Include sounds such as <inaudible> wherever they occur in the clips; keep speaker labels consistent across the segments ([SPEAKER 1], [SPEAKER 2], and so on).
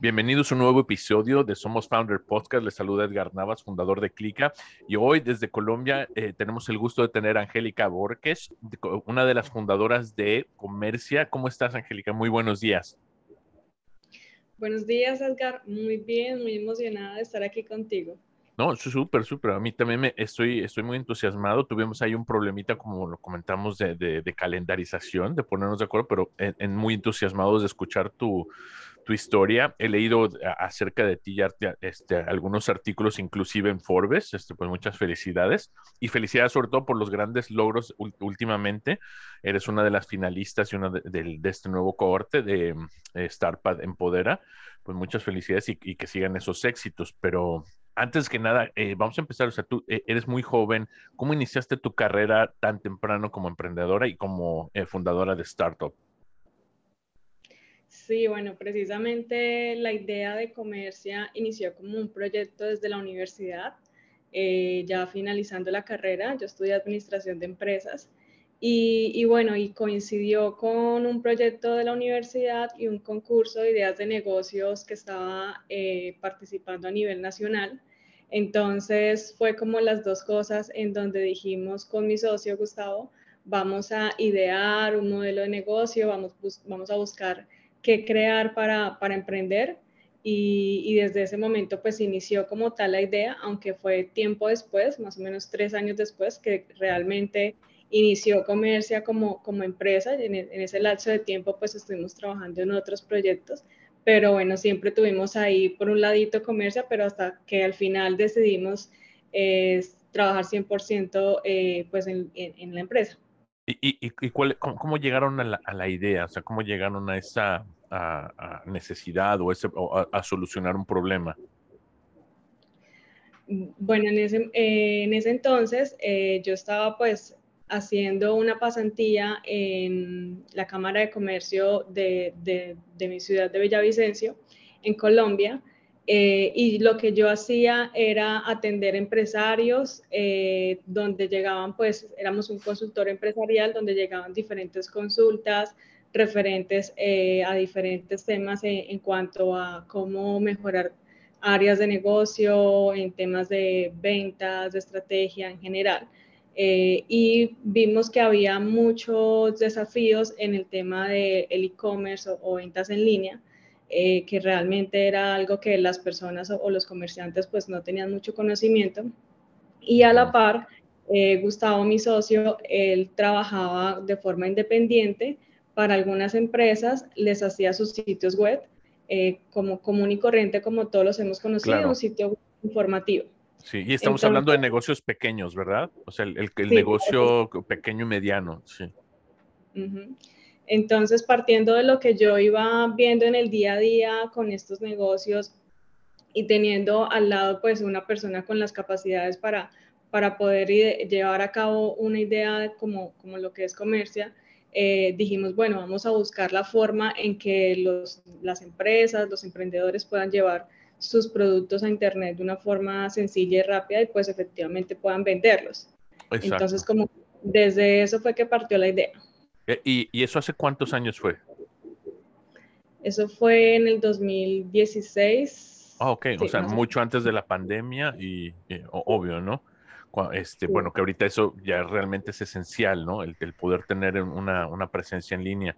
[SPEAKER 1] Bienvenidos a un nuevo episodio de Somos Founder Podcast. Les saluda Edgar Navas, fundador de Clica. Y hoy desde Colombia eh, tenemos el gusto de tener a Angélica Borges, una de las fundadoras de Comercia. ¿Cómo estás, Angélica? Muy buenos días.
[SPEAKER 2] Buenos días, Edgar. Muy bien, muy emocionada de estar aquí contigo.
[SPEAKER 1] No, súper, súper. A mí también me estoy, estoy muy entusiasmado. Tuvimos ahí un problemita, como lo comentamos, de, de, calendarización, de ponernos de acuerdo, pero en muy entusiasmados de escuchar tu, tu historia. He leído acerca de ti ya, este, algunos artículos, inclusive en Forbes. Este, pues muchas felicidades. Y felicidades sobre todo por los grandes logros últimamente. Eres una de las finalistas y una de, este nuevo cohorte de eh, Starpad Empodera. Pues muchas felicidades y, que sigan esos éxitos. Pero antes que nada, eh, vamos a empezar. O sea, tú eh, eres muy joven. ¿Cómo iniciaste tu carrera tan temprano como emprendedora y como fundadora de startup?
[SPEAKER 2] Sí, bueno, precisamente la idea de Comercia inició como un proyecto desde la universidad, eh, ya finalizando la carrera, yo estudié Administración de Empresas y, bueno, y coincidió con un proyecto de la universidad y un concurso de ideas de negocios que estaba eh, participando a nivel nacional. Entonces fue como las dos cosas en donde dijimos con mi socio Gustavo, vamos a idear un modelo de negocio, vamos, vamos a buscar qué crear para, para emprender y, y, desde ese momento pues inició como tal la idea, aunque fue tiempo después, más o menos tres años después, que realmente inició Comercia como, como empresa y en, en ese lapso de tiempo pues estuvimos trabajando en otros proyectos, pero bueno, siempre tuvimos ahí por un ladito Comercia, pero hasta que al final decidimos eh, trabajar 100% eh, pues en, en la empresa.
[SPEAKER 1] ¿Y, y, cuál, cómo, llegaron a la, a la, idea? O sea, ¿cómo llegaron a esa a, necesidad o, a, solucionar un problema?
[SPEAKER 2] Bueno, en ese, eh, entonces eh, yo estaba pues haciendo una pasantía en la Cámara de Comercio de, mi ciudad de Villavicencio, en Colombia, eh, y lo que yo hacía era atender empresarios, donde llegaban, pues éramos un consultor empresarial, donde llegaban diferentes consultas referentes eh, a diferentes temas en, cuanto a cómo mejorar áreas de negocio, en temas de ventas, de estrategia en general. y vimos que había muchos desafíos en el tema del e-commerce o ventas en línea eh, que realmente era algo que las personas o, los comerciantes pues no tenían mucho conocimiento. Y a la par, eh, Gustavo, mi socio, él trabajaba de forma independiente para algunas empresas, les hacía sus sitios web eh, como común y corriente, como todos los hemos conocido, un sitio informativo.
[SPEAKER 1] Sí, y estamos hablando de negocios pequeños, ¿verdad? O sea, el, el, negocio pequeño y mediano, sí.
[SPEAKER 2] Entonces, partiendo de lo que yo iba viendo en el día a día con estos negocios y teniendo al lado pues una persona con las capacidades para, para poder llevar a cabo una idea como, como lo que es comercia, eh, dijimos, bueno, vamos a buscar la forma en que los, las empresas, los emprendedores puedan llevar sus productos a Internet de una forma sencilla y rápida y pues efectivamente puedan venderlos. Entonces, como desde eso fue que partió la idea.
[SPEAKER 1] Eh, ¿Y, eso hace cuántos años fue?
[SPEAKER 2] Eso fue en el 2016.
[SPEAKER 1] Ah, ok, o sea, mucho antes de la pandemia y, obvio, ¿no? Este, Bueno, que ahorita eso ya realmente es esencial, ¿no? El, poder tener una, una, presencia en línea.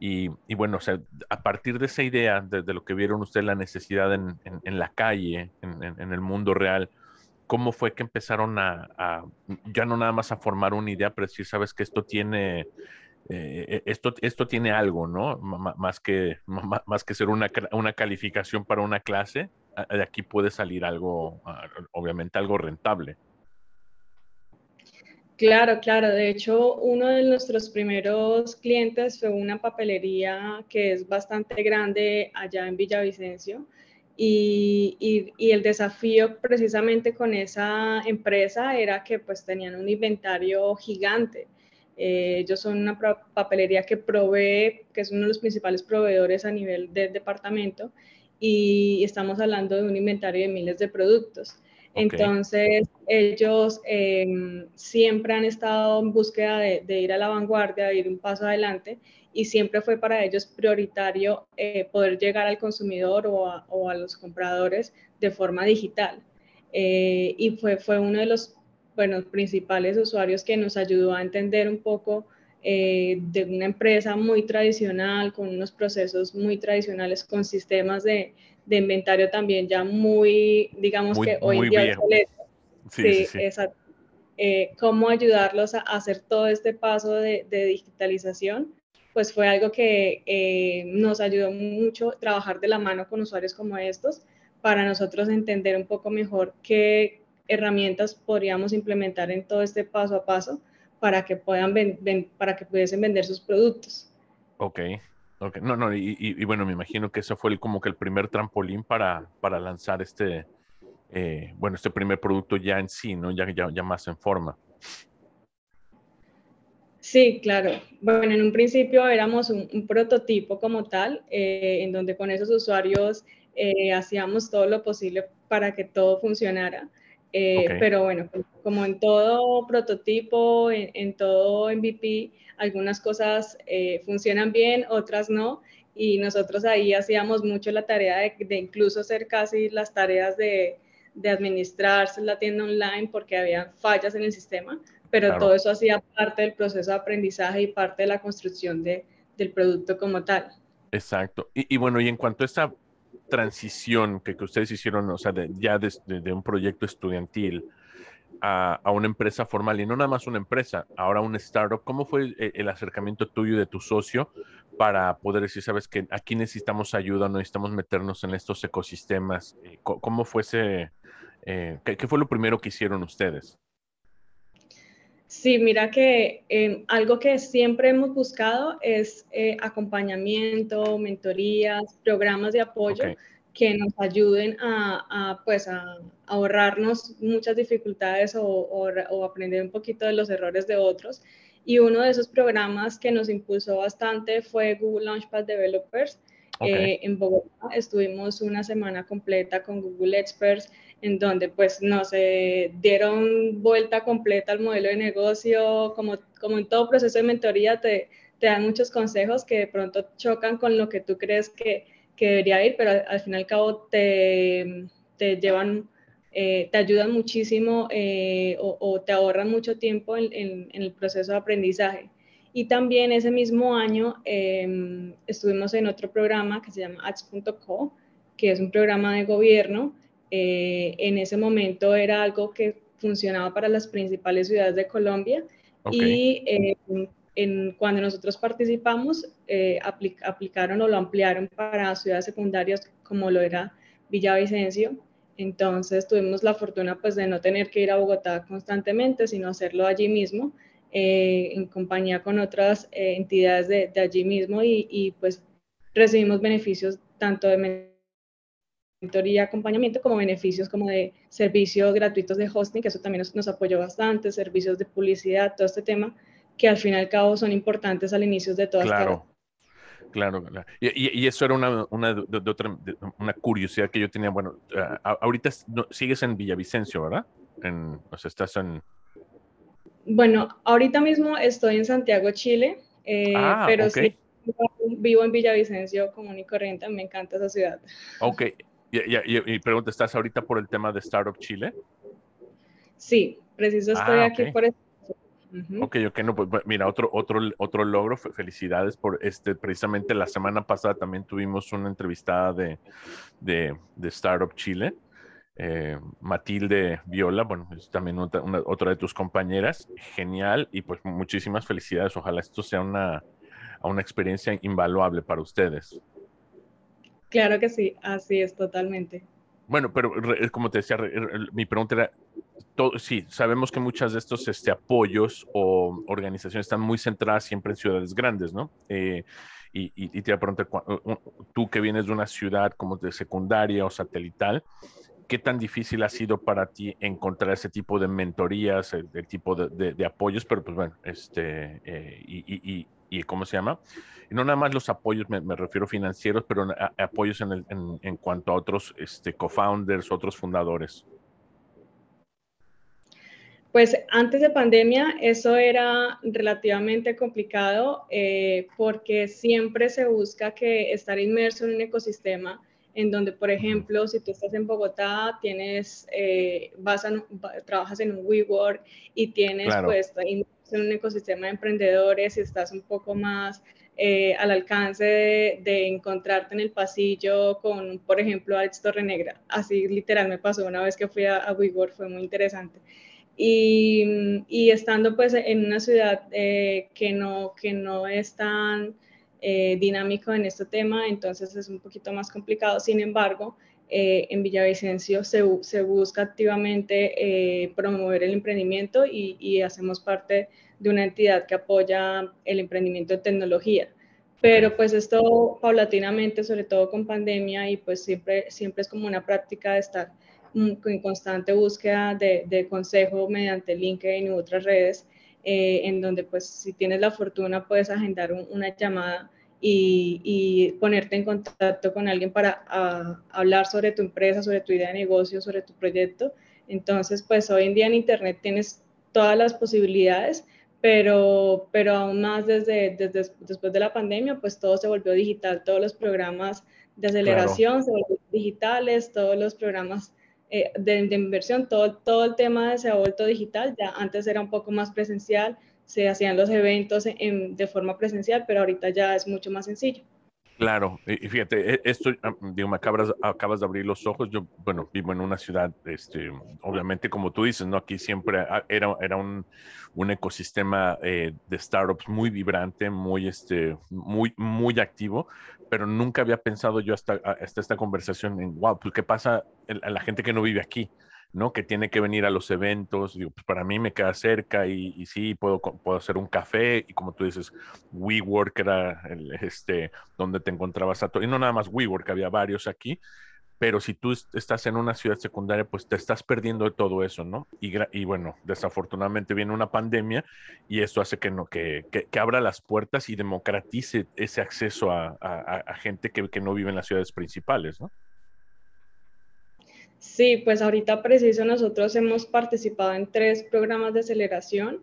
[SPEAKER 1] Y, y, bueno, o sea, a partir de esa idea, de, lo que vieron ustedes, la necesidad en, en, la calle, en, en, el mundo real, ¿cómo fue que empezaron a, a, ya no nada más a formar una idea, pero decir, sabes que esto tiene eh, esto, esto tiene algo, ¿no? más, que, más que ser una, una calificación para una clase, de aquí puede salir algo, obviamente algo rentable.
[SPEAKER 2] Claro, claro. De hecho, uno de nuestros primeros clientes fue una papelería que es bastante grande allá en Villavicencio. Y, el desafío precisamente con esa empresa era que pues tenían un inventario gigante. Eh, ellos son una papelería que provee, que es uno de los principales proveedores a nivel del departamento y estamos hablando de un inventario de miles de productos. Entonces, ellos em, siempre han estado en búsqueda de, ir a la vanguardia, de ir un paso adelante, y siempre fue para ellos prioritario eh, poder llegar al consumidor o a, los compradores de forma digital. Eh, y fue, fue uno de los bueno, principales usuarios que nos ayudó a entender un poco eh, de una empresa muy tradicional, con unos procesos muy tradicionales, con sistemas de, de inventario también ya muy, digamos que hoy día obsoleto. Sí, sí, exacto. Eh, cómo ayudarlos a hacer todo este paso de, digitalización, pues fue algo que eh, nos ayudó mucho trabajar de la mano con usuarios como estos para nosotros entender un poco mejor qué herramientas podríamos implementar en todo este paso a paso para que puedan para que pudiesen vender sus productos.
[SPEAKER 1] Ok, Okay. No, no, y, bueno, me imagino que eso fue el, como que el primer trampolín para, para lanzar este, eh, bueno, este primer producto ya en sí, ¿no? Ya, ya, ya, más en forma.
[SPEAKER 2] Sí, claro. Bueno, en un principio éramos un, prototipo como tal, eh, en donde con esos usuarios eh, hacíamos todo lo posible para que todo funcionara. Pero bueno, como en todo prototipo, en, en todo MVP, algunas cosas eh, funcionan bien, otras no, y nosotros ahí hacíamos mucho la tarea de, incluso hacer casi las tareas de, de, administrarse la tienda online porque había fallas en el sistema, pero todo eso hacía parte del proceso de aprendizaje y parte de la construcción de, del producto como tal.
[SPEAKER 1] Exacto. Y, bueno, y en cuanto a esta transición que, que ustedes hicieron, o sea, ya de, de, un proyecto estudiantil a, una empresa formal y no nada más una empresa, ahora un startup. ¿Cómo fue el, acercamiento tuyo y de tu socio para poder decir, sabes que aquí necesitamos ayuda, necesitamos meternos en estos ecosistemas? Eh, ¿Cómo fue ese, eh, qué, fue lo primero que hicieron ustedes?
[SPEAKER 2] Sí, mira que em, algo que siempre hemos buscado es eh, acompañamiento, mentorías, programas de apoyo que nos ayuden a, pues a, ahorrarnos muchas dificultades o, aprender un poquito de los errores de otros. Y uno de esos programas que nos impulsó bastante fue Google Launchpad Developers. Eh, en Bogotá estuvimos una semana completa con Google Experts, en donde pues nos eh, dieron vuelta completa al modelo de negocio, como, como en todo proceso de mentoría te, te dan muchos consejos que de pronto chocan con lo que tú crees que, que debería ir, pero al, fin y al cabo te, te llevan, eh, te ayudan muchísimo eh, o, te ahorran mucho tiempo en, en, el proceso de aprendizaje. Y también ese mismo año em, estuvimos en otro programa que se llama ads.co, que es un programa de gobierno. Eh, en ese momento era algo que funcionaba para las principales ciudades de Colombia y cuando nosotros participamos, eh, aplicaron o lo ampliaron para ciudades secundarias como lo era Villavicencio. Entonces tuvimos la fortuna pues de no tener que ir a Bogotá constantemente, sino hacerlo allí mismo, eh, en compañía con otras eh, entidades de, allí mismo y, y, pues recibimos beneficios tanto de mentoría, acompañamiento, como beneficios como de servicios gratuitos de hosting, que eso también nos, nos apoyó bastante, servicios de publicidad, todo este tema que al fin y al cabo son importantes al inicio de todas
[SPEAKER 1] claro. Claro, claro. Y, y, eso era una, una, de, otra, una curiosidad que yo tenía. Bueno, ahorita sigues en Villavicencio, ¿verdad? En, o sea, estás en...
[SPEAKER 2] Bueno, ahorita mismo estoy en Santiago, Chile, eh, ah, pero sí, vivo en Villavicencio común y corriente, me encanta esa ciudad.
[SPEAKER 1] Ok, y, y, y pregunta, ¿estás ahorita por el tema de Startup Chile?
[SPEAKER 2] Sí, preciso estoy ah, aquí por eso
[SPEAKER 1] Ok, ok, no, pues mira, otro, otro, otro logro, felicidades por este, precisamente la semana pasada también tuvimos una entrevistada de, de, de Startup Chile, eh, Matilde Viola, bueno, es también otra, otra, de tus compañeras, genial, y pues muchísimas felicidades, ojalá esto sea una, una experiencia invaluable para ustedes.
[SPEAKER 2] Claro que sí, así es totalmente.
[SPEAKER 1] Bueno, pero como te decía, mi pregunta era, sí, sabemos que muchas de estos este, apoyos o organizaciones están muy centradas siempre en ciudades grandes, ¿no? Eh, y, y, te voy a preguntar, tú que vienes de una ciudad como de secundaria o satelital, ¿qué tan difícil ha sido para ti encontrar ese tipo de mentorías, el, tipo de, de, apoyos? Pero pues bueno, este, eh, y, y, ¿cómo se llama? Y no nada más los apoyos, me, refiero financieros, pero apoyos en, en, en, cuanto a otros este, co-founders, otros fundadores.
[SPEAKER 2] Pues antes de pandemia eso era relativamente complicado eh, porque siempre se busca que estar inmerso en un ecosistema en donde, por ejemplo, si tú estás en Bogotá, tienes, eh, vas a, trabajas en un WeWork y tienes pues en un ecosistema de emprendedores y estás un poco más eh, al alcance de, encontrarte en el pasillo con, por ejemplo, Alex Torrenegra. Así literal me pasó una vez que fui a, a fue muy interesante. Y, y, estando pues en una ciudad eh, que, no, que no es tan eh, dinámico en este tema, entonces es un poquito más complicado. Sin embargo, eh, en Villavicencio se, se busca activamente promover el emprendimiento y, y, hacemos parte de una entidad que apoya el emprendimiento de tecnología. Pero pues esto paulatinamente, sobre todo con pandemia, y pues siempre, siempre es como una práctica de estar en constante búsqueda de, consejo mediante LinkedIn y otras redes, eh, en donde pues si tienes la fortuna puedes agendar una llamada y, ponerte en contacto con alguien para hablar sobre tu empresa, sobre tu idea de negocio, sobre tu proyecto. Entonces pues hoy en día en Internet tienes todas las posibilidades, pero, pero aún más desde, desde después de la pandemia pues todo se volvió digital, todos los programas de aceleración se volvieron digitales, todos los programas eh, de, inversión, todo, todo el tema se ha vuelto digital, ya antes era un poco más presencial, se hacían los eventos de forma presencial, pero ahorita ya es mucho más sencillo.
[SPEAKER 1] Claro, y fíjate, e, esto, ah, digo, me acabas, acabas de abrir los ojos. Yo, bueno, vivo en una ciudad, este, obviamente, como tú dices, ¿no? Aquí siempre ah, era, era un, un ecosistema eh, de startups muy vibrante, muy, este, muy, muy activo, pero nunca había pensado yo hasta, hasta esta conversación en, wow, pues, ¿qué pasa a la gente que no vive aquí? ¿No? Que tiene que venir a los eventos, digo, pues para mí me queda cerca y, y, sí, puedo, puedo hacer un café y como tú dices, WeWork era este, donde te encontrabas a todo, y no nada más WeWork, había varios aquí, pero si tú estás en una ciudad secundaria, pues te estás perdiendo de todo eso, ¿no? Y, y bueno, desafortunadamente viene una pandemia y esto hace que, no, que, que, abra las puertas y democratice ese acceso a, a, a gente que, que no vive en las ciudades principales, ¿no?
[SPEAKER 2] Sí, pues ahorita preciso nosotros hemos participado en tres programas de aceleración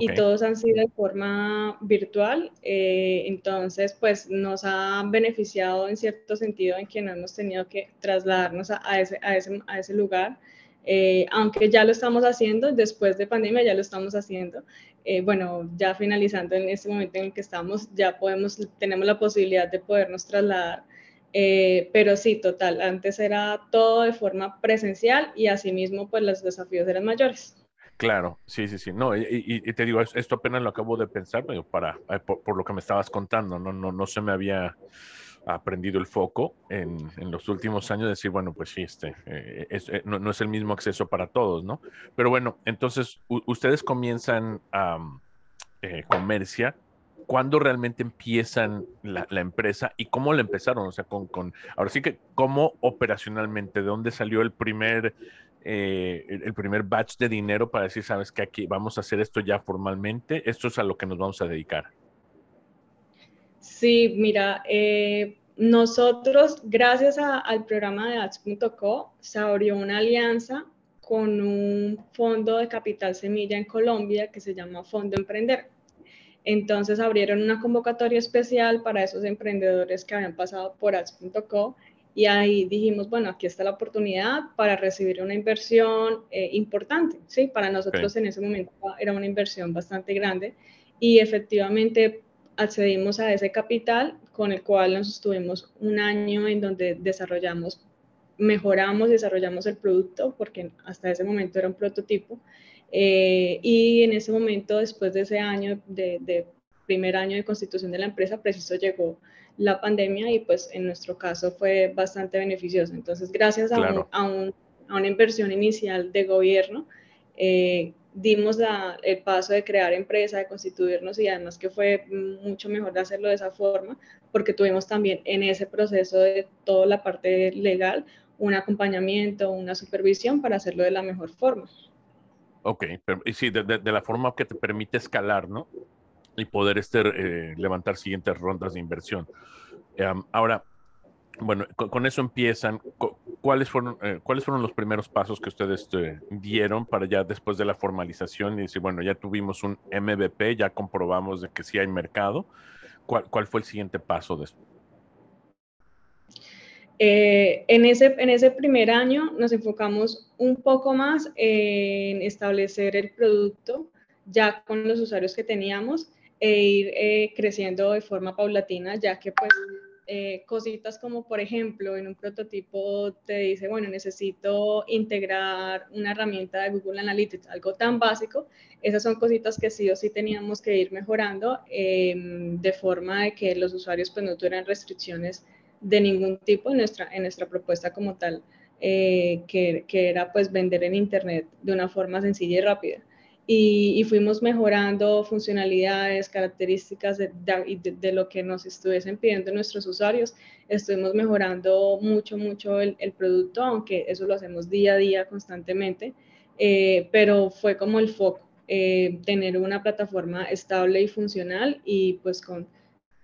[SPEAKER 2] y todos han sido de forma virtual. Eh, entonces, pues nos ha beneficiado en cierto sentido en que no hemos tenido que trasladarnos a, ese, a, ese, a ese, lugar. Eh, aunque ya lo estamos haciendo, después de pandemia ya lo estamos haciendo. Eh, bueno, ya finalizando en este momento en el que estamos, ya podemos, tenemos la posibilidad de podernos trasladar eh, pero sí, total, antes era todo de forma presencial y asimismo pues los desafíos eran mayores.
[SPEAKER 1] Claro, sí, sí, sí. No, y, te digo, esto apenas lo acabo de pensar, pero para, eh, por, lo que me estabas contando, no, no, no se me había aprendido el foco en, en los últimos años, decir, bueno, pues sí, este, eh, no, no, es el mismo acceso para todos, ¿no? Pero bueno, entonces ustedes comienzan a comercia cuándo realmente empiezan la, empresa y cómo la empezaron, o sea, con, con, ahora sí que, cómo operacionalmente, de dónde salió el primer, eh, el primer batch de dinero para decir, sabes que aquí vamos a hacer esto ya formalmente, esto es a lo que nos vamos a dedicar.
[SPEAKER 2] Sí, mira, eh, nosotros, gracias al programa de ads.co, se abrió una alianza con un fondo de capital semilla en Colombia que se llama Fondo Emprender. Entonces abrieron una convocatoria especial para esos emprendedores que habían pasado por ads.co y ahí dijimos, bueno, aquí está la oportunidad para recibir una inversión eh, importante, ¿sí? Para nosotros en ese momento era una inversión bastante grande y efectivamente accedimos a ese capital con el cual nos estuvimos un año en donde desarrollamos, mejoramos, desarrollamos el producto, porque hasta ese momento era un prototipo, eh, y en ese momento, después de ese año, de, primer año de constitución de la empresa, preciso llegó la pandemia y pues en nuestro caso fue bastante beneficioso. Entonces, gracias a, a, una inversión inicial de gobierno, dimos el paso de crear empresa, de constituirnos y además que fue mucho mejor de hacerlo de esa forma, porque tuvimos también en ese proceso de toda la parte legal un acompañamiento, una supervisión para hacerlo de la mejor forma.
[SPEAKER 1] Ok, y sí, de, la forma que te permite escalar, ¿no? Y poder este, eh, levantar siguientes rondas de inversión. ahora, bueno, con, eso empiezan. ¿Cuáles fueron, eh, ¿Cuáles fueron los primeros pasos que ustedes eh, dieron para ya después de la formalización y decir, bueno, ya tuvimos un MVP, ya comprobamos de que sí hay mercado? ¿Cuál, cuál fue el siguiente paso después?
[SPEAKER 2] Eh, en, ese, en ese primer año nos enfocamos un poco más en establecer el producto ya con los usuarios que teníamos e ir creciendo de forma paulatina, ya que pues eh, cositas como, por ejemplo, en un prototipo te dice, bueno, necesito integrar una herramienta de Google Analytics, algo tan básico. Esas son cositas que sí o sí teníamos que ir mejorando em, de forma de que los usuarios pues no tuvieran restricciones de ningún tipo en nuestra, en nuestra propuesta como tal, eh, que, que era pues vender en Internet de una forma sencilla y rápida y, fuimos mejorando funcionalidades, características de, de, lo que nos estuviesen pidiendo nuestros usuarios. Estuvimos mejorando mucho, mucho el, el producto, aunque eso lo hacemos día a día constantemente, eh, pero fue como el foco, eh, tener una plataforma estable y funcional y pues con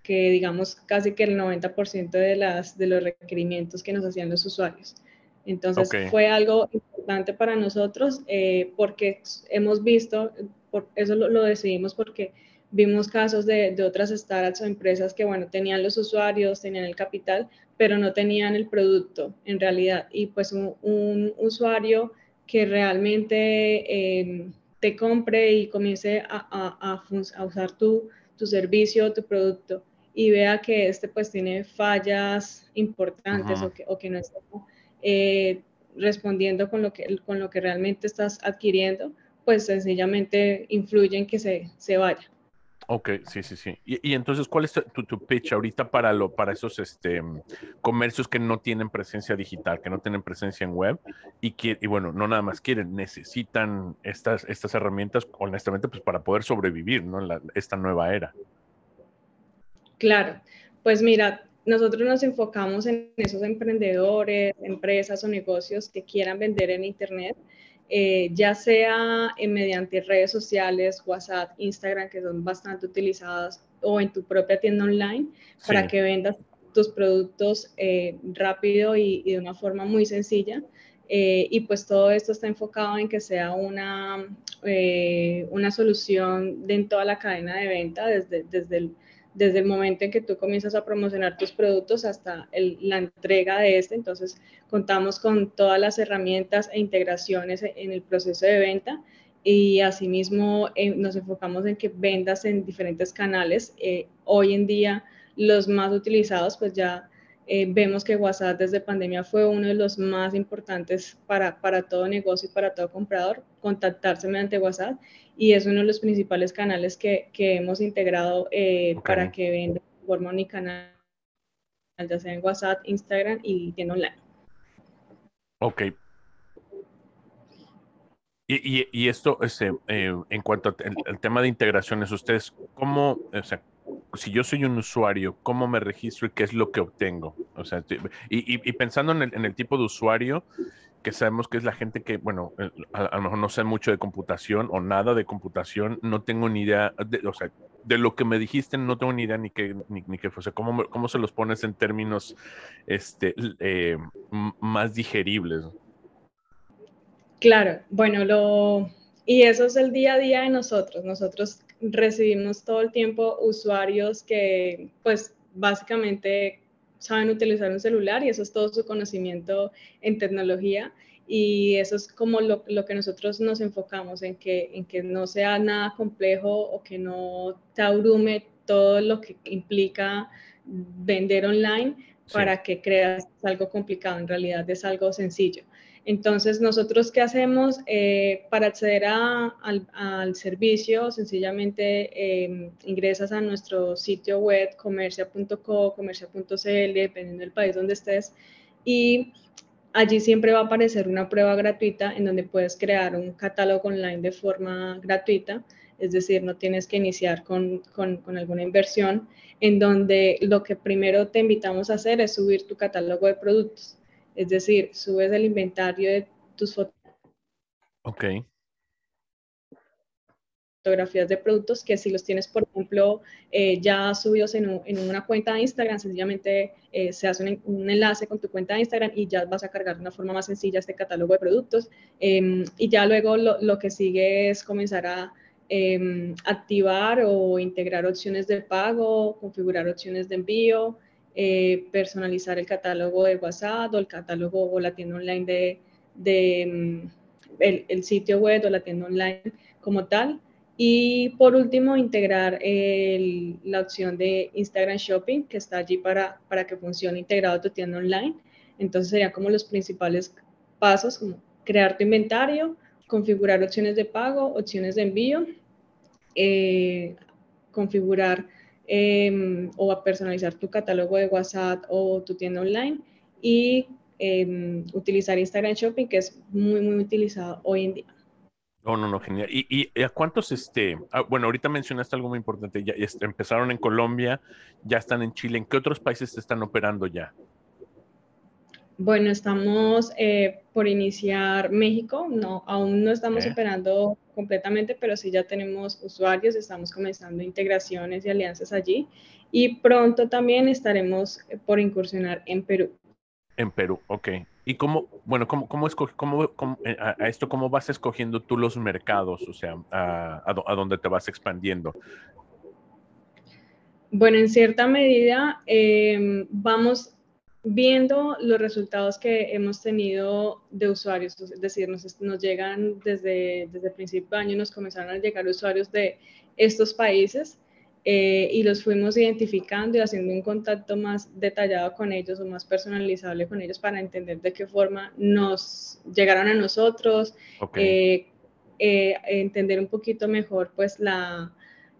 [SPEAKER 2] que digamos casi que el 90% de, las, de los requerimientos que nos hacían los usuarios. Entonces fue algo importante para nosotros eh, porque hemos visto, por eso lo, decidimos porque vimos casos de, de, otras startups o empresas que, bueno, tenían los usuarios, tenían el capital, pero no tenían el producto en realidad. Y pues un, usuario que realmente em, te compre y comience a, a, a, usar tu, tu servicio, tu producto y vea que este pues tiene fallas importantes o, que, o que no está eh, respondiendo con lo, que, con lo que realmente estás adquiriendo, pues sencillamente influye en que se, se vaya.
[SPEAKER 1] Ok, sí, sí, sí. Y, entonces, ¿cuál es tu, tu, pitch ahorita para, lo, para esos este, comercios que no tienen presencia digital, que no tienen presencia en web y, que, y bueno, no nada más quieren, necesitan estas, estas herramientas, honestamente, pues para poder sobrevivir, ¿no? La, esta nueva era.
[SPEAKER 2] Claro, pues mira, nosotros nos enfocamos en esos emprendedores, empresas o negocios que quieran vender en Internet, eh, ya sea en mediante redes sociales, WhatsApp, Instagram, que son bastante utilizadas, o en tu propia tienda online, para que vendas tus productos eh, rápido y, de una forma muy sencilla. Eh, y pues todo esto está enfocado en que sea una, una solución de en toda la cadena de venta, desde, desde el desde el momento en que tú comienzas a promocionar tus productos hasta la entrega de este. Entonces, contamos con todas las herramientas e integraciones en el proceso de venta y asimismo eh, nos enfocamos en que vendas en diferentes canales. Eh, hoy en día, los más utilizados, pues ya eh, vemos que WhatsApp desde pandemia fue uno de los más importantes para, para todo negocio y para todo comprador, contactarse mediante WhatsApp y es uno de los principales canales que, que hemos integrado eh, para que venda forma canal ya sea en WhatsApp, Instagram y tienda online.
[SPEAKER 1] Ok. Y, y, y esto, este, eh, en cuanto al tema de integraciones, ustedes, ¿cómo, o sea, si yo soy un usuario, ¿cómo me registro y qué es lo que obtengo? O sea, y, pensando en el, tipo de usuario, que sabemos que es la gente que, bueno, eh, a, lo mejor no sé mucho de computación o nada de computación, no tengo ni idea, de, o sea, de lo que me dijiste, no tengo ni idea ni qué, ni, ni qué, o sea, ¿cómo, ¿cómo, se los pones en términos este, eh, más digeribles?
[SPEAKER 2] Claro, bueno, lo, y eso es el día a día de nosotros. Nosotros recibimos todo el tiempo usuarios que pues básicamente saben utilizar un celular y eso es todo su conocimiento en tecnología. Y eso es como lo, lo, que nosotros nos enfocamos en que, en que no sea nada complejo o que no te abrume todo lo que implica vender online para que creas algo complicado, en realidad es algo sencillo. Entonces, nosotros qué hacemos eh, para acceder al, servicio, sencillamente em, ingresas a nuestro sitio web comercia.co, comercia.cl, dependiendo del país donde estés, y allí siempre va a aparecer una prueba gratuita en donde puedes crear un catálogo online de forma gratuita, es decir, no tienes que iniciar con, con, alguna inversión, en donde lo que primero te invitamos a hacer es subir tu catálogo de productos, es decir, subes el inventario de tus fotos.
[SPEAKER 1] Ok
[SPEAKER 2] fotografías de productos que si los tienes, por ejemplo, eh, ya subidos en, una cuenta de Instagram, sencillamente eh, se hace un, enlace con tu cuenta de Instagram y ya vas a cargar de una forma más sencilla este catálogo de productos. Em, y ya luego lo, que sigue es comenzar a em, activar o integrar opciones de pago, configurar opciones de envío, eh, personalizar el catálogo de WhatsApp o el catálogo o la tienda online de, de em, el, sitio web o la tienda online como tal. Y por último, integrar la opción de Instagram Shopping, que está allí para, para que funcione integrado tu tienda online. Entonces, serían como los principales pasos, como crear tu inventario, configurar opciones de pago, opciones de envío, eh, configurar em, o personalizar tu catálogo de WhatsApp o tu tienda online y em, utilizar Instagram Shopping, que es muy, muy utilizado hoy en día.
[SPEAKER 1] No, no, no, genial. ¿Y, a cuántos, este, ah, bueno, ahorita mencionaste algo muy importante, ya, empezaron en Colombia, ya están en Chile, ¿en qué otros países están operando ya?
[SPEAKER 2] Bueno, estamos eh, por iniciar México, no, aún no estamos operando completamente, pero sí ya tenemos usuarios, estamos comenzando integraciones y alianzas allí y pronto también estaremos por incursionar en Perú.
[SPEAKER 1] En Perú, ok. ¿Y cómo, bueno, cómo, cómo, cómo, eh, a, esto, cómo vas escogiendo tú los mercados, o sea, a, a, dónde te vas expandiendo?
[SPEAKER 2] Bueno, en cierta medida em, vamos viendo los resultados que hemos tenido de usuarios, es decir, nos, nos llegan desde, desde el principio de año, nos comenzaron a llegar usuarios de estos países eh, y los fuimos identificando y haciendo un contacto más detallado con ellos o más personalizable con ellos para entender de qué forma nos llegaron a nosotros, eh, eh, entender un poquito mejor pues la,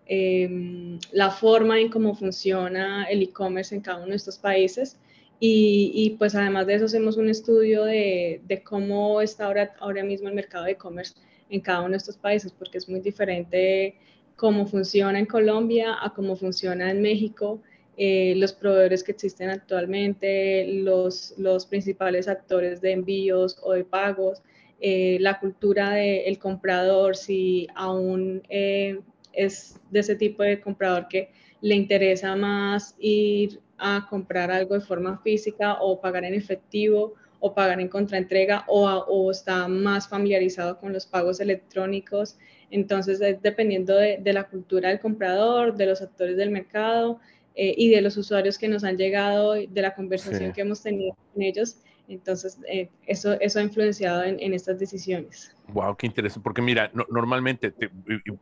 [SPEAKER 2] em, la forma en cómo funciona el e-commerce en cada uno de estos países. Y, y, pues además de eso hacemos un estudio de, de cómo está ahora, ahora mismo el mercado de e-commerce en cada uno de estos países, porque es muy diferente cómo funciona en Colombia a cómo funciona en México, eh, los proveedores que existen actualmente, los, los principales actores de envíos o de pagos, eh, la cultura del comprador, si aún eh, es de ese tipo de comprador que le interesa más ir a comprar algo de forma física o pagar en efectivo o pagar en contraentrega o, o está más familiarizado con los pagos electrónicos. Entonces, dependiendo de, la cultura del comprador, de los actores del mercado eh, y de los usuarios que nos han llegado, de la conversación que hemos tenido con ellos, entonces eh, eso, eso ha influenciado en, estas decisiones.
[SPEAKER 1] Wow, qué interesante, porque mira, normalmente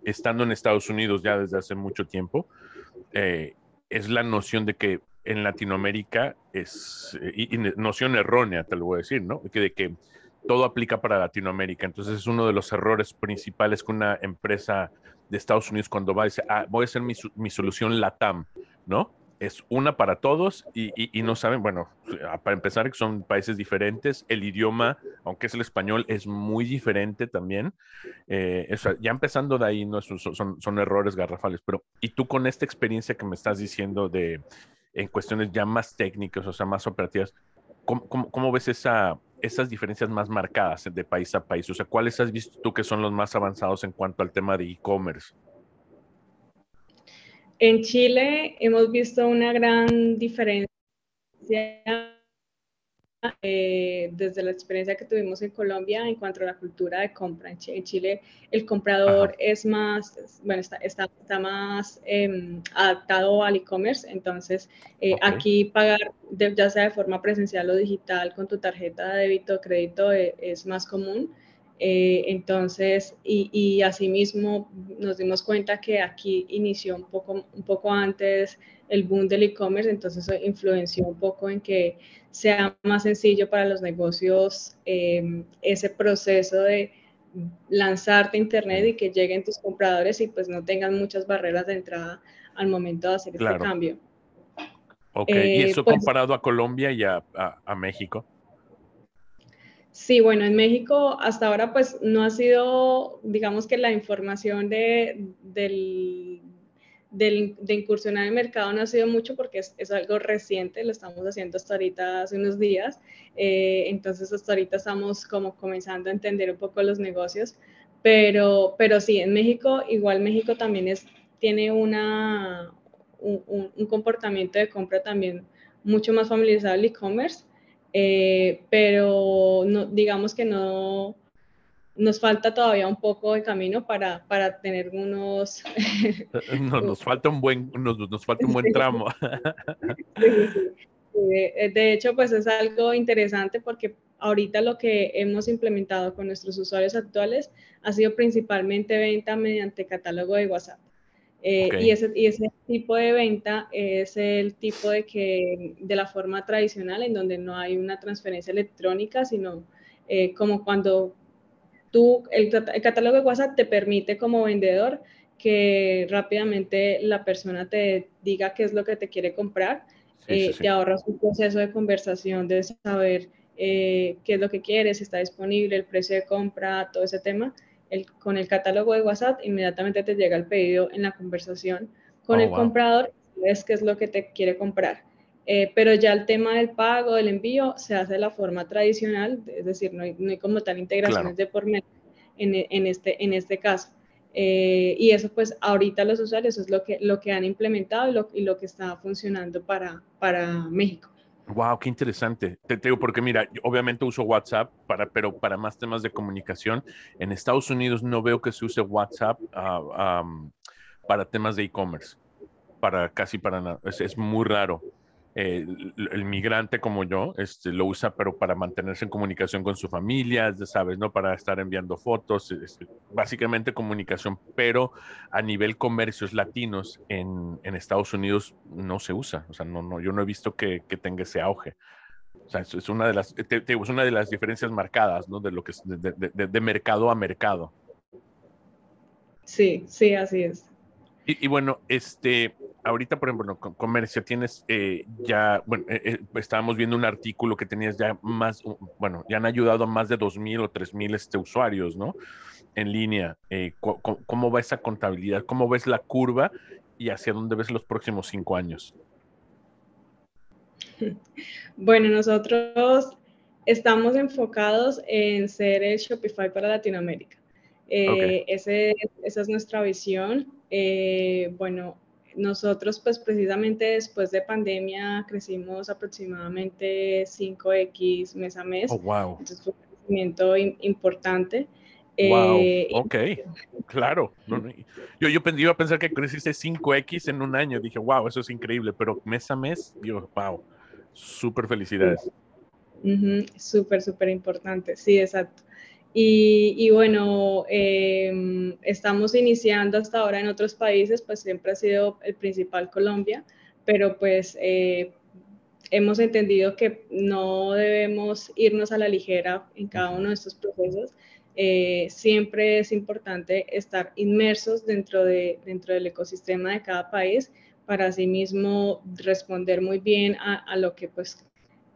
[SPEAKER 1] estando en Estados Unidos ya desde hace mucho tiempo, eh, es la noción de que en Latinoamérica es, y, noción errónea, te lo voy a decir, ¿no? Que de que todo aplica para Latinoamérica. Entonces es uno de los errores principales que una empresa de Estados Unidos cuando va decir, ah, voy a hacer mi, mi solución LATAM, ¿no? Es una para todos y, y, no saben, bueno, para empezar, que son países diferentes, el idioma, aunque es el español, es muy diferente también. Eh, ya empezando de ahí, ¿no? son, son, son errores garrafales, pero ¿y tú con esta experiencia que me estás diciendo de en cuestiones ya más técnicas, o sea, más operativas, ¿Cómo, ves esa, esas diferencias más marcadas de país a país? O sea, ¿cuáles has visto tú que son los más avanzados en cuanto al tema de e-commerce?
[SPEAKER 2] En Chile hemos visto una gran diferencia eh, desde la experiencia que tuvimos en Colombia en cuanto a la cultura de compra. En Chile, el comprador es más, bueno, está, está, más em, adaptado al e-commerce, entonces eh, aquí pagar ya sea de forma presencial o digital con tu tarjeta de débito o crédito eh, es más común. Entonces, y, y, asimismo nos dimos cuenta que aquí inició un poco, un poco antes el boom del e-commerce, entonces eso influenció un poco en que sea más sencillo para los negocios eh, ese proceso de lanzarte a internet y que lleguen tus compradores y pues no tengan muchas barreras de entrada al momento de hacer este cambio.
[SPEAKER 1] Ok, ¿y eh, eso pues comparado a Colombia y a, México?
[SPEAKER 2] Sí, bueno, en México hasta ahora pues no ha sido, digamos que la información de, del, de incursionar en el mercado no ha sido mucho porque es, algo reciente, lo estamos haciendo hasta ahorita hace unos días, eh, entonces hasta ahorita estamos como comenzando a entender un poco los negocios, pero, pero sí, en México, igual México también es, tiene una, un, un comportamiento de compra también mucho más familiarizado al e-commerce eh, pero no, digamos que no nos falta todavía un poco de camino para, para tener unos... <laughs>
[SPEAKER 1] no, nos falta un buen, nos, nos falta un buen tramo. <laughs> <laughs>
[SPEAKER 2] De hecho, pues es algo interesante porque ahorita lo que hemos implementado con nuestros usuarios actuales ha sido principalmente venta mediante catálogo de WhatsApp. Eh, y, ese, y, ese, tipo de venta es el tipo de que de la forma tradicional en donde no hay una transferencia electrónica, sino eh, como cuando tú, el, catálogo de WhatsApp te permite como vendedor que rápidamente la persona te diga qué es lo que te quiere comprar, y eh, ahorras un proceso de conversación de saber qué es lo que quieres, si está disponible, el precio de compra, todo ese tema con el catálogo de WhatsApp, inmediatamente te llega el pedido en la conversación con oh, el comprador, ves qué es lo que te quiere comprar. Eh, pero ya el tema del pago, del envío, se hace de la forma tradicional, es decir, no hay, no hay como tal integraciones de por medio en, en, este, en este caso. Eh, y eso pues ahorita los usuarios es lo que, lo que han implementado y lo, y lo que está funcionando para, para México.
[SPEAKER 1] Wow, qué interesante. Te, digo porque mira, obviamente uso WhatsApp para, pero para más temas de comunicación. En Estados Unidos no veo que se use WhatsApp ah, para temas de e-commerce, para casi para nada. es, muy raro. Eh, el, migrante como yo este, lo usa, pero para mantenerse en comunicación con su familia, sabes, ¿no? Para estar enviando fotos, este, básicamente comunicación, pero a nivel comercios latinos en, Estados Unidos no se usa, o sea, no, no, yo no he visto que, tenga ese auge. O sea, es, una de las, es una de las diferencias marcadas, ¿no? De lo que es de mercado a mercado.
[SPEAKER 2] Sí, sí, así es.
[SPEAKER 1] Y, bueno, este, ahorita, por ejemplo, con comercio tienes eh, ya, bueno, eh, eh, estábamos viendo un artículo que tenías ya más, bueno, ya han ayudado a más de 2.000 o 3.000 este, usuarios, ¿no? En línea. ¿cómo, va esa contabilidad? ¿Cómo ves la curva y hacia dónde ves los próximos cinco años? <laughs>
[SPEAKER 2] Bueno, nosotros estamos enfocados en ser el Shopify para Latinoamérica. Esa es nuestra visión. Eh, bueno, nosotros pues precisamente después de pandemia crecimos aproximadamente 5X mes a mes.
[SPEAKER 1] Oh, wow.
[SPEAKER 2] Entonces fue un crecimiento importante.
[SPEAKER 1] Wow, eh, ok, claro. yo, yo iba a pensar que creciste 5X en un año. Dije, wow, eso es increíble, pero mes a mes, digo, wow, súper felicidades.
[SPEAKER 2] Súper, súper importante. Sí, exacto. Y, bueno, em, estamos iniciando hasta ahora en otros países, pues siempre ha sido el principal Colombia, pero pues eh, hemos entendido que no debemos irnos a la ligera en cada uno de estos procesos. Eh, siempre es importante estar inmersos dentro, de, dentro del ecosistema de cada país para asimismo responder muy bien a, a lo que pues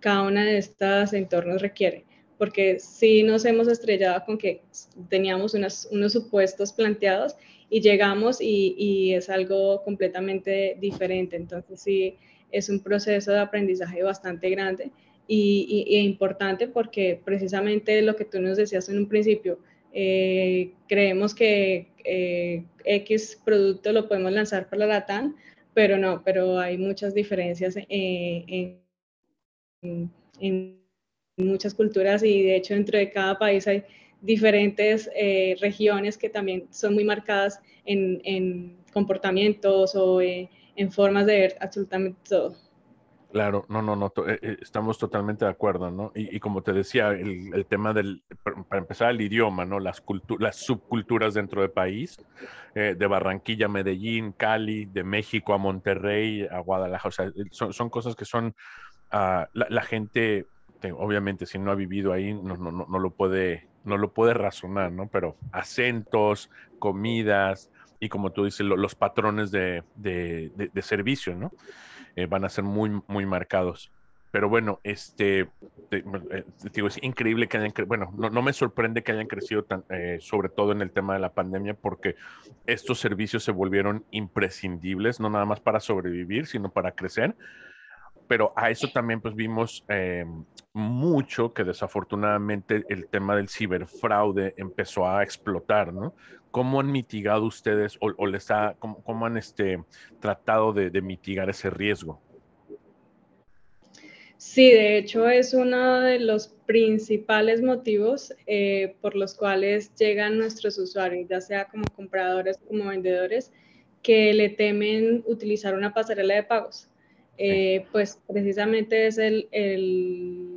[SPEAKER 2] cada uno de estos entornos requiere porque sí nos hemos estrellado con que teníamos unos supuestos planteados y llegamos y, es algo completamente diferente. Entonces sí, es un proceso de aprendizaje bastante grande y, e importante porque precisamente lo que tú nos decías en un principio, eh, creemos que eh, X producto lo podemos lanzar para la LATAM, pero no, pero hay muchas diferencias eh, en, en muchas culturas y de hecho dentro de cada país hay diferentes eh, regiones que también son muy marcadas en, comportamientos o eh, en formas de ver absolutamente todo.
[SPEAKER 1] Claro, no, no, no, eh, estamos totalmente de acuerdo, ¿no? Y, como te decía, el, tema del, para empezar, el idioma, ¿no? Las, las subculturas dentro del país, de Barranquilla, Medellín, Cali, de México a Monterrey, a Guadalajara, o sea, son, son cosas que son, ah, la, gente obviamente si no ha vivido ahí no, no, no, lo puede, no lo puede razonar, ¿no? Pero acentos, comidas y como tú dices, los patrones de, de, servicio, ¿no? Eh, van a ser muy, muy marcados. Pero bueno, este, eh, digo, es increíble que hayan, bueno, no, no, me sorprende que hayan crecido tan, eh, sobre todo en el tema de la pandemia, porque estos servicios se volvieron imprescindibles, no nada más para sobrevivir, sino para crecer. Pero a eso también pues vimos eh, mucho que desafortunadamente el tema del ciberfraude empezó a explotar, ¿no? ¿Cómo han mitigado ustedes o, les ha, cómo, cómo, han este, tratado de, de mitigar ese riesgo?
[SPEAKER 2] Sí, de hecho es uno de los principales motivos eh, por los cuales llegan nuestros usuarios, ya sea como compradores como vendedores, que le temen utilizar una pasarela de pagos. Eh, pues precisamente es el, el,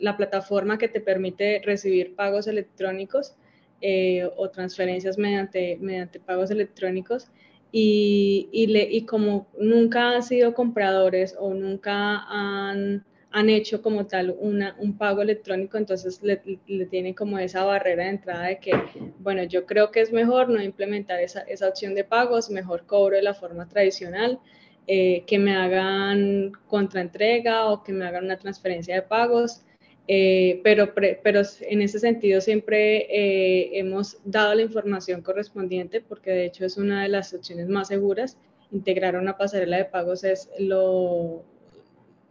[SPEAKER 2] la plataforma que te permite recibir pagos electrónicos eh, o transferencias mediante, mediante pagos electrónicos. Y, y, le, y como nunca han sido compradores o nunca han han hecho como tal una, un pago electrónico, entonces le, le, como esa barrera de entrada de que, bueno, yo creo que es mejor no implementar esa, esa opción de pagos, mejor cobro de la forma tradicional, eh, que me hagan contraentrega o que me hagan una transferencia de pagos. Eh, pero, pero en ese sentido siempre eh, hemos dado la información correspondiente porque de hecho es una de las opciones más seguras. Integrar una pasarela de pagos es lo,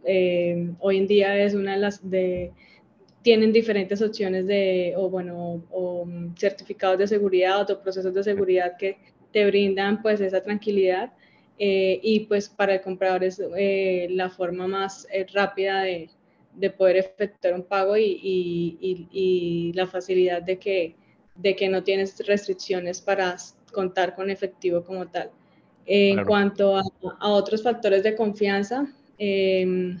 [SPEAKER 2] eh, hoy en día es una de las de tienen diferentes opciones de, o bueno, o, certificados de seguridad o procesos de seguridad que te brindan pues esa tranquilidad eh, y pues para el comprador es eh, la forma más rápida de, de, poder efectuar un pago y, y, y, la facilidad de que, de que no tienes restricciones para contar con efectivo como tal. En cuanto a, a, otros factores de confianza, Em,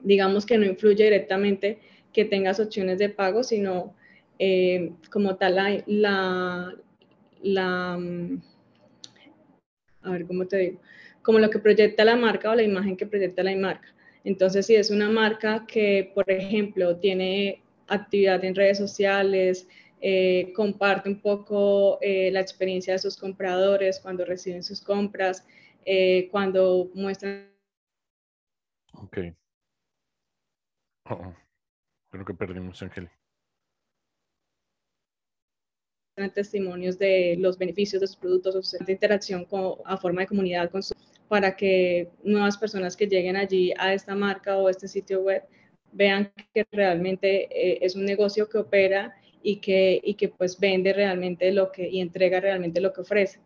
[SPEAKER 2] digamos que no influye directamente que tengas opciones de pago, sino em, como tal la, la, mm, a ver, ¿cómo te digo? Como lo que proyecta la marca o la imagen que proyecta la marca. Entonces, si es una marca que, por ejemplo, tiene actividad en redes sociales, eh, comparte un poco eh, la experiencia de sus compradores cuando reciben sus compras, eh, cuando muestran
[SPEAKER 1] Ok. Creo que perdimos Ángel.
[SPEAKER 2] testimonios de los beneficios de sus productos, de interacción con, a forma de comunidad con su, para que nuevas personas que lleguen allí a esta marca o este sitio web vean que realmente eh, es un negocio que opera y que, y que pues vende realmente lo que y entrega realmente lo que ofrece.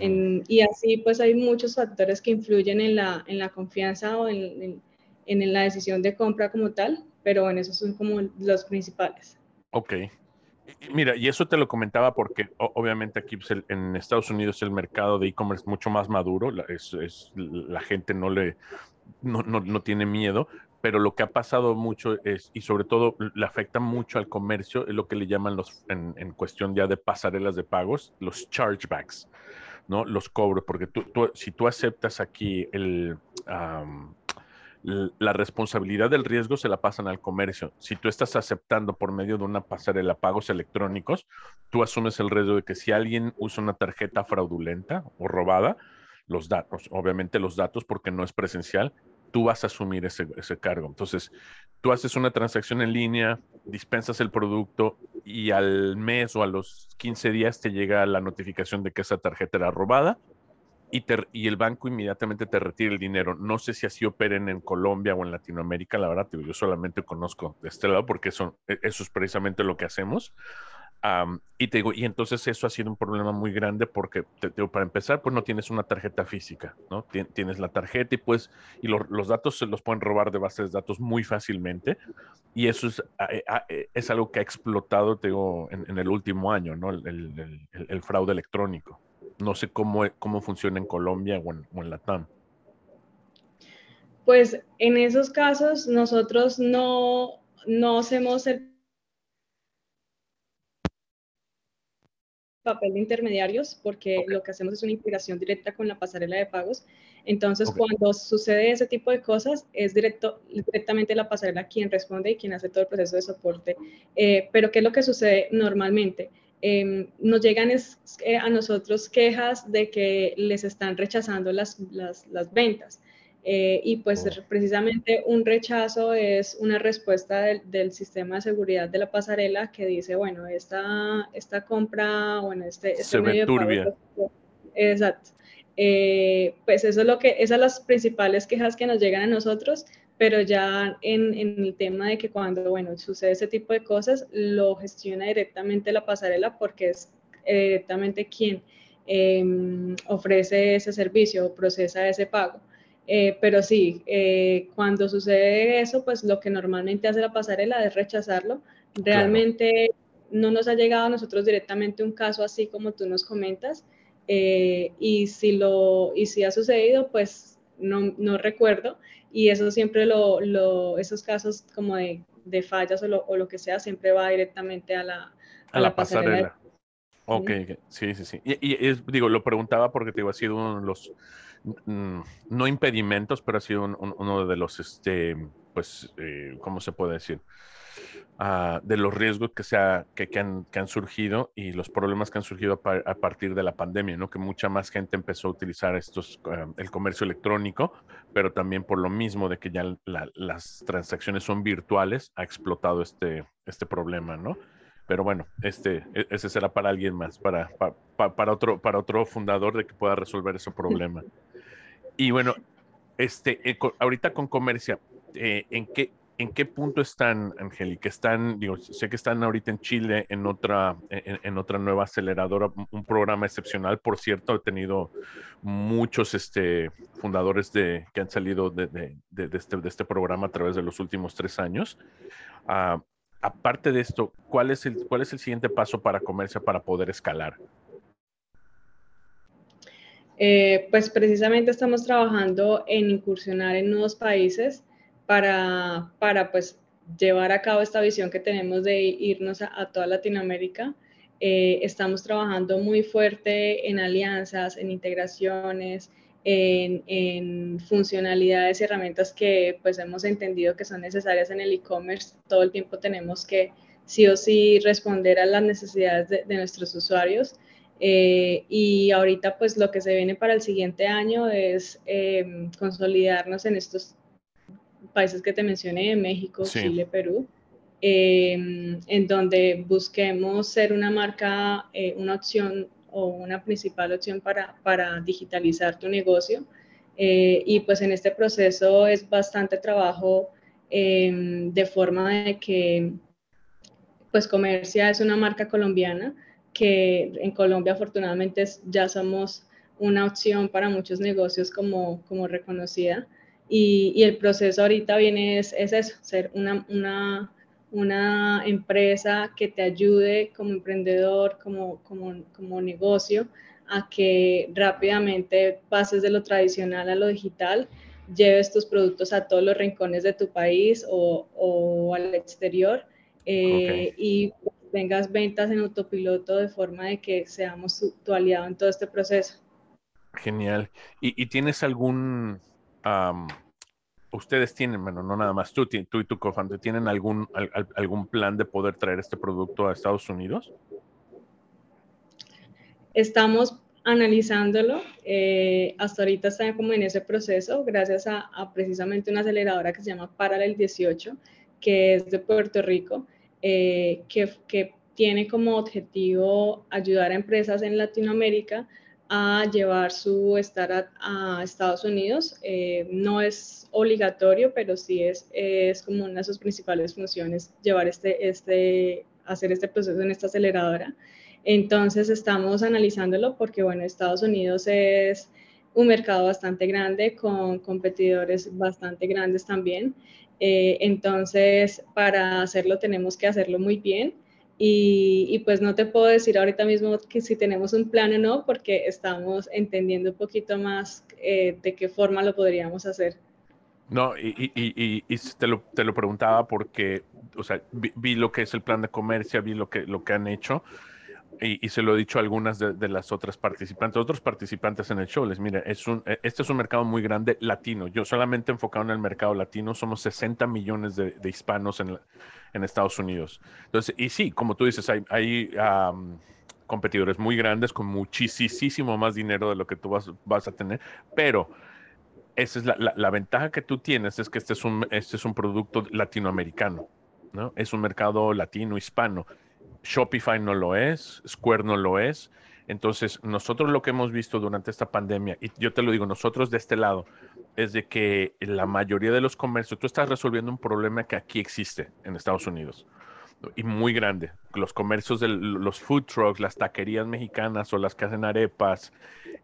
[SPEAKER 2] y así pues hay muchos factores que influyen en la, en la confianza o en, en, la decisión de compra como tal, pero bueno, esos son como los principales.
[SPEAKER 1] Ok. Mira, y eso te lo comentaba porque obviamente aquí pues, en Estados Unidos el mercado de e-commerce mucho más maduro, la, es, la gente no le no, no, no, tiene miedo, pero lo que ha pasado mucho es, y sobre todo le afecta mucho al comercio, es lo que le llaman los, en, cuestión ya de pasarelas de pagos, los chargebacks. ¿no? Los cobros, porque tú, si tú aceptas aquí el, la responsabilidad del riesgo se la pasan al comercio. Si tú estás aceptando por medio de una pasarela pagos electrónicos, tú asumes el riesgo de que si alguien usa una tarjeta fraudulenta o robada, los datos, obviamente los datos porque no es presencial, tú vas a asumir ese, ese, cargo. Entonces, tú haces una transacción en línea, dispensas el producto y al mes o a los 15 días te llega la notificación de que esa tarjeta era robada y, y, el banco inmediatamente te retira el dinero. No sé si así operen en Colombia o en Latinoamérica, la verdad, yo solamente conozco de este lado porque eso, e, eso es precisamente lo que hacemos. y te digo, y entonces eso ha sido un problema muy grande porque, te, digo, para empezar, pues no tienes una tarjeta física, ¿no? Tienes la tarjeta y pues, y los datos se los pueden robar de bases de datos muy fácilmente. Y eso es, e, es algo que ha explotado, te digo, en, el último año, ¿no? el, el, el fraude electrónico. No sé cómo, cómo funciona en Colombia o en, o en Latam.
[SPEAKER 2] Pues en esos casos nosotros no, no hacemos el papel de intermediarios porque lo que hacemos es una integración directa con la pasarela de pagos. Entonces, cuando sucede ese tipo de cosas, es directo, directamente la pasarela quien responde y quien hace todo el proceso de soporte. Eh, pero, ¿qué es lo que sucede normalmente? Em, nos llegan eh, a nosotros quejas de que les están rechazando las, las, ventas. Eh, y pues oh. precisamente un rechazo es una respuesta del, sistema de seguridad de la pasarela que dice, bueno, esta, esta compra, bueno, este, este
[SPEAKER 1] Se medio turbia.
[SPEAKER 2] Exacto. Eh, pues eso es lo que, esas son las principales quejas que nos llegan a nosotros, pero ya en, en, el tema de que cuando, bueno, sucede ese tipo de cosas, lo gestiona directamente la pasarela porque es eh, directamente quien em, ofrece ese servicio o procesa ese pago. Eh, pero sí, eh, cuando sucede eso, pues lo que normalmente hace la pasarela es rechazarlo. Realmente no nos ha llegado a nosotros directamente un caso así como tú nos comentas. Eh, y, si lo, y si ha sucedido, pues no, no recuerdo. Y eso siempre lo, lo esos casos como de, de fallas o lo, o lo, que sea, siempre va directamente a la,
[SPEAKER 1] a, la, pasarela. Ok, sí, sí, sí. Y, y digo, lo preguntaba porque te digo, ha sido uno de los Mm, no impedimentos, pero ha sido uno de los, este, pues, eh, ¿cómo se puede decir? Ah, de los riesgos que, sea, que, que, han, que, han, surgido y los problemas que han surgido a, partir de la pandemia, ¿no? Que mucha más gente empezó a utilizar estos, ah, el comercio electrónico, pero también por lo mismo de que ya las transacciones son virtuales, ha explotado este, este problema, ¿no? Pero bueno, este, e, ese será para alguien más, para, para, para, otro, para otro fundador de que pueda resolver ese problema. <laughs> Y bueno, este, eh, ahorita con Comercia, eh, ¿en, qué, ¿en qué punto están, Angélica? Están, digo, sé que están ahorita en Chile en otra, en, otra nueva aceleradora, un programa excepcional. Por cierto, he tenido muchos este, fundadores de, que han salido de, de, de este, este, programa a través de los últimos tres años. Uh, aparte de esto, ¿cuál es, el, ¿cuál es el siguiente paso para Comercia para poder escalar?
[SPEAKER 2] Eh, pues precisamente estamos trabajando en incursionar en nuevos países para, para pues llevar a cabo esta visión que tenemos de irnos a, toda Latinoamérica. Eh, estamos trabajando muy fuerte en alianzas, en integraciones, en, en, funcionalidades y herramientas que pues hemos entendido que son necesarias en el e-commerce. Todo el tiempo tenemos que sí o sí responder a las necesidades de, de nuestros usuarios. Eh, y ahorita pues lo que se viene para el siguiente año es em, consolidarnos en estos países que te mencioné, México, Chile, Perú, em, en donde busquemos ser una marca, eh, una opción o una principal opción para, para digitalizar tu negocio. Eh, y pues en este proceso es bastante trabajo em, de forma de que pues Comercia es una marca colombiana, que en Colombia afortunadamente ya somos una opción para muchos negocios como, como reconocida. Y, y el proceso ahorita viene es, es eso, ser una, una, una, empresa que te ayude como emprendedor, como, como, como negocio, a que rápidamente pases de lo tradicional a lo digital, lleves tus productos a todos los rincones de tu país o, o al exterior eh, y tengas ventas en autopiloto de forma de que seamos tu, aliado en todo este proceso.
[SPEAKER 1] Genial. ¿Y, tienes algún, ustedes tienen, bueno, no nada más tú, tú y tu cofante, ¿tienen algún, algún plan de poder traer este producto a Estados Unidos?
[SPEAKER 2] Estamos analizándolo. Eh, hasta ahorita está como en ese proceso, gracias a, precisamente una aceleradora que se llama Parallel 18, que es de Puerto Rico eh, que, tiene como objetivo ayudar a empresas en Latinoamérica a llevar su startup a Estados Unidos. Eh, no es obligatorio, pero sí es, es como una de sus principales funciones llevar este, este, hacer este proceso en esta aceleradora. Entonces estamos analizándolo porque, bueno, Estados Unidos es un mercado bastante grande con competidores bastante grandes también. Eh, entonces, para hacerlo tenemos que hacerlo muy bien. Y, pues no te puedo decir ahorita mismo que si tenemos un plan o no, porque estamos entendiendo un poquito más eh, de qué forma lo podríamos hacer.
[SPEAKER 1] No, y, y, y te, lo, te, lo, preguntaba porque, o sea, vi, vi, lo que es el plan de comercio, vi lo que, lo que han hecho y, se lo he dicho a algunas de, las otras participantes, otros participantes en el show, les mire, es un, e, este es un mercado muy grande latino. Yo solamente enfocado en el mercado latino, somos 60 millones de, hispanos en, en, Estados Unidos. Entonces, y sí, como tú dices, hay, hay competidores muy grandes con muchísimo más dinero de lo que tú vas, vas a tener, pero esa es la, ventaja que tú tienes, es que este es un, este es un producto latinoamericano, ¿no? Es un mercado latino, hispano. Shopify no lo es, Square no lo es. Entonces, nosotros lo que hemos visto durante esta pandemia, y yo te lo digo, nosotros de este lado, es de que la mayoría de los comercios, tú estás resolviendo un problema que aquí existe en Estados Unidos y muy grande. Los comercios de los food trucks, las taquerías mexicanas o las que hacen arepas,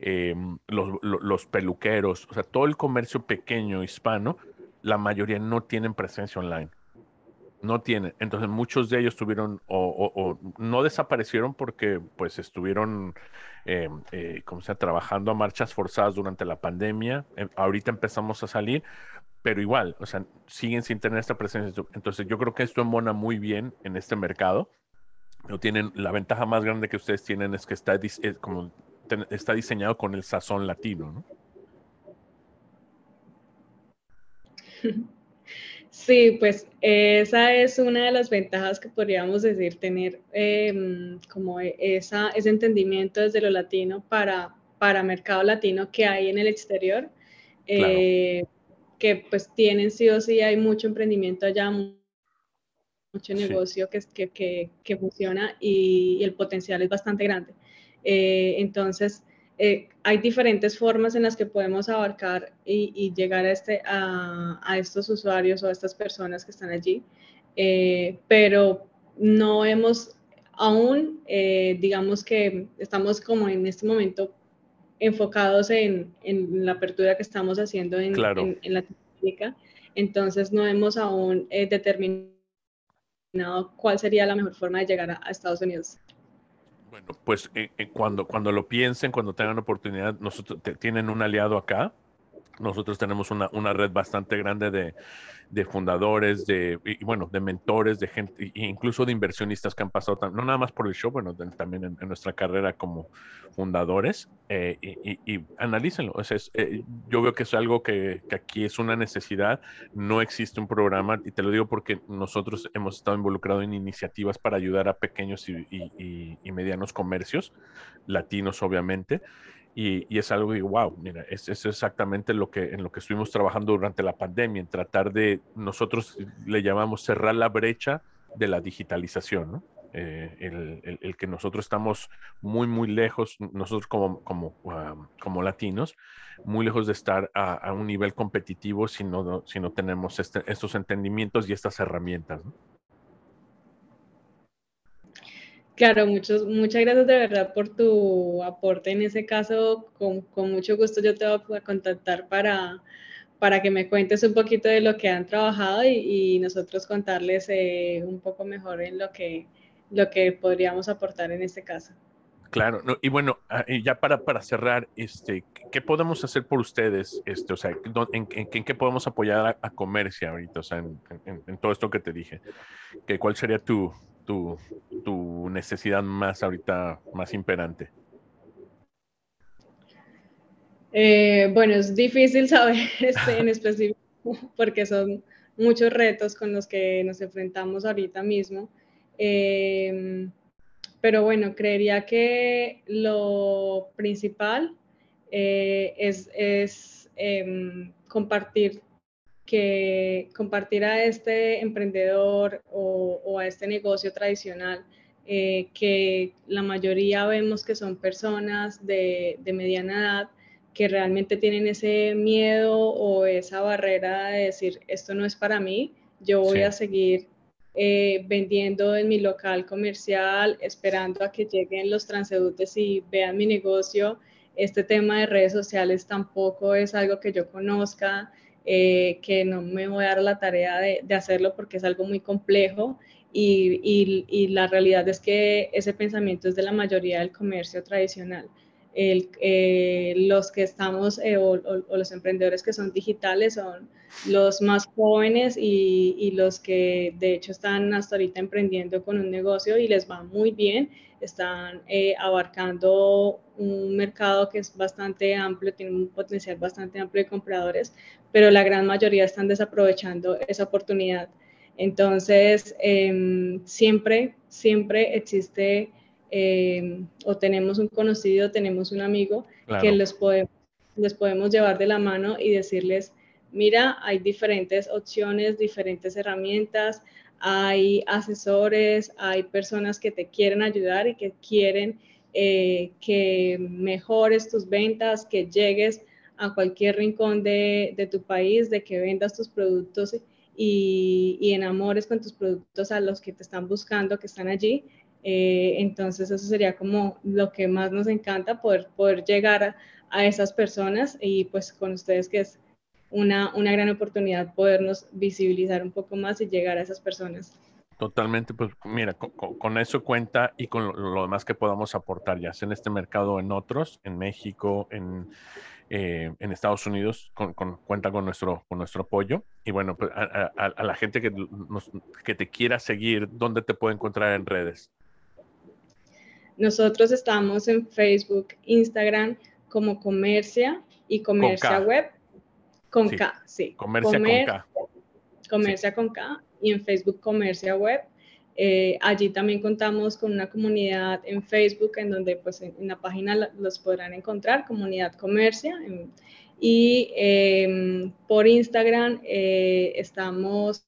[SPEAKER 1] em, los, peluqueros, o sea, todo el comercio pequeño hispano, la mayoría no tienen presencia online. No tienen. Entonces muchos de ellos tuvieron o, no desaparecieron porque pues estuvieron, em, eh, como trabajando a marchas forzadas durante la pandemia. Em, ahorita empezamos a salir, pero igual, o sea, siguen sin tener esta presencia. Entonces yo creo que esto embona muy bien en este mercado. Pero tienen, la ventaja más grande que ustedes tienen es que está, como, está diseñado con el sazón latino, ¿no? <laughs>
[SPEAKER 2] Sí, pues esa es una de las ventajas que podríamos decir, tener em, como esa, ese entendimiento desde lo latino para, para mercado latino que hay en el exterior. Eh, que pues tienen sí o sí, hay mucho emprendimiento allá, mucho negocio que, que, que, funciona y, el potencial es bastante grande. Eh, entonces, eh, hay diferentes formas en las que podemos abarcar y, llegar a, este, a, a, estos usuarios o a estas personas que están allí, eh, pero no hemos aún, digamos que estamos como en este momento enfocados en, en, la apertura que estamos haciendo en, en, Latinoamérica. Entonces no hemos aún eh, determinado cuál sería la mejor forma de llegar a, Estados Unidos.
[SPEAKER 1] Bueno, pues eh, eh, cuando, cuando lo piensen, cuando tengan oportunidad, nosotros tienen un aliado acá. Nosotros tenemos una, una red bastante grande de, de fundadores, de, y, bueno, de mentores, de gente, incluso de inversionistas que han pasado, no nada más por el show, bueno, también en, nuestra carrera como fundadores, eh, y, y, analícenlo. Eh, yo veo que es algo que, que, aquí es una necesidad, no existe un programa, y te lo digo porque nosotros hemos estado involucrados en iniciativas para ayudar a pequeños y medianos comercios, latinos obviamente, y, es algo que, wow, mira, es, es, exactamente lo que, en lo que estuvimos trabajando durante la pandemia, en tratar de, nosotros le llamamos cerrar la brecha de la digitalización, ¿no? Eh, el, el, que nosotros estamos muy, muy lejos, nosotros como, como, como latinos, muy lejos de estar a, un nivel competitivo si no, si no tenemos este, estos entendimientos y estas herramientas. ¿no?
[SPEAKER 2] Claro, muchos, muchas gracias de verdad por tu aporte. En ese caso, con, con mucho gusto yo te voy a contactar para, para que me cuentes un poquito de lo que han trabajado y, y nosotros contarles eh, un poco mejor en lo que, lo que podríamos aportar en este caso.
[SPEAKER 1] Claro, y bueno, ah, ya para, para cerrar, este, ¿qué podemos hacer por ustedes? Este, o sea, ¿en, en, qué podemos apoyar a, Comercia ahorita? O sea, en, en, todo esto que te dije. ¿Qué, ¿Cuál sería tu, tu, tu necesidad más ahorita, más imperante?
[SPEAKER 2] Eh, bueno, es difícil saber <laughs> este en específico porque son muchos retos con los que nos enfrentamos ahorita mismo. Em, pero bueno, creería que lo principal eh, es, es em, compartir que compartir a este emprendedor o, a este negocio tradicional, eh, que la mayoría vemos que son personas de, mediana edad que realmente tienen ese miedo o esa barrera de decir, esto no es para mí, yo voy a seguir eh, vendiendo en mi local comercial, esperando a que lleguen los transeúntes y vean mi negocio. Este tema de redes sociales tampoco es algo que yo conozca. Eh, que no me voy a dar la tarea de, de hacerlo porque es algo muy complejo y, y, la realidad es que ese pensamiento es de la mayoría del comercio tradicional. El, eh, los que estamos eh, o, o, los emprendedores que son digitales son los más jóvenes y, y, los que de hecho están hasta ahorita emprendiendo con un negocio y les va muy bien, están abarcando un mercado que es bastante amplio, tiene un potencial bastante amplio de compradores, pero la gran mayoría están desaprovechando esa oportunidad. Entonces, em, siempre, siempre existe em, o tenemos un conocido, tenemos un amigo que los podemos les podemos llevar de la mano y decirles, mira, hay diferentes opciones, diferentes herramientas, hay asesores, hay personas que te quieren ayudar y que quieren eh, que mejores tus ventas, que llegues a cualquier rincón de, tu país, de que vendas tus productos y, enamores con tus productos a los que te están buscando, que están allí. Eh, entonces eso sería como lo que más nos encanta, poder, poder llegar a, a esas personas y pues con ustedes que es una, una gran oportunidad podernos visibilizar un poco más y llegar a esas personas.
[SPEAKER 1] Totalmente, pues mira, con, eso cuenta y con lo, demás que podamos aportar, ya sea en este mercado o en otros, en México, en, eh, en Estados Unidos, con, cuenta con nuestro, con nuestro apoyo. Y bueno, pues a, la gente que, que te quiera seguir, ¿dónde te puede encontrar en redes?
[SPEAKER 2] Nosotros estamos en Facebook, Instagram, como Comercia y Comercia Web. Con K, sí.
[SPEAKER 1] Comercia con K.
[SPEAKER 2] Comercia con K y en Facebook Comercia Web. Eh, allí también contamos con una comunidad en Facebook en donde pues en, la página los podrán encontrar, comunidad comercia. y em, por Instagram eh, estamos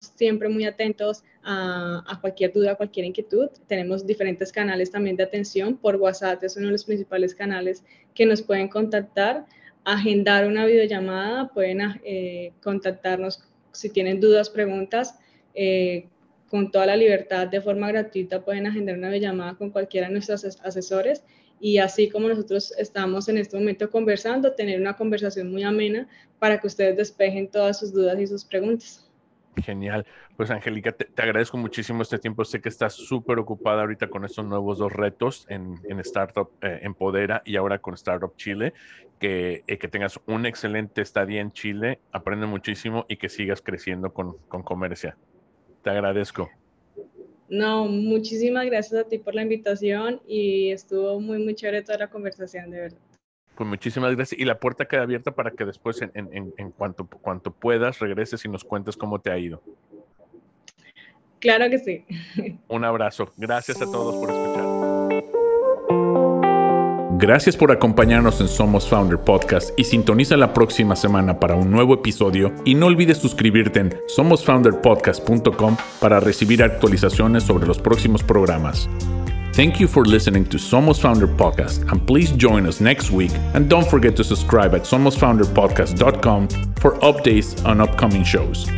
[SPEAKER 2] siempre muy atentos a, cualquier duda, cualquier inquietud. Tenemos diferentes canales también de atención. Por WhatsApp es uno de los principales canales que nos pueden contactar, agendar una videollamada, pueden eh, contactarnos si tienen dudas, preguntas. Eh, con toda la libertad, de forma gratuita, pueden agendar una videollamada con cualquiera de nuestros asesores y así como nosotros estamos en este momento conversando, tener una conversación muy amena para que ustedes despejen todas sus dudas y sus preguntas.
[SPEAKER 1] Genial. Pues Angélica, te, agradezco muchísimo este tiempo. Sé que estás súper ocupada ahorita con estos nuevos dos retos en, Startup eh, Empodera y ahora con Startup Chile. Que, eh, que tengas un excelente estadía en Chile, aprende muchísimo y que sigas creciendo con, con Comercia. Te agradezco.
[SPEAKER 2] No, muchísimas gracias a ti por la invitación y estuvo muy, muy chévere toda la conversación, de verdad.
[SPEAKER 1] Pues muchísimas gracias. Y la puerta queda abierta para que después, en, en, en cuanto, cuanto puedas, regreses y nos cuentes cómo te ha ido.
[SPEAKER 2] Claro que sí.
[SPEAKER 1] Un abrazo. Gracias a todos por escuchar. Gracias por acompañarnos en Somos Founder Podcast y sintoniza la próxima semana para un nuevo episodio y no olvides suscribirte en somosfounderpodcast.com para recibir actualizaciones sobre los próximos programas. Thank you for listening to Somos Founder Podcast, and please join us next week. And don't forget to subscribe at somosfounderpodcast.com for updates on upcoming shows.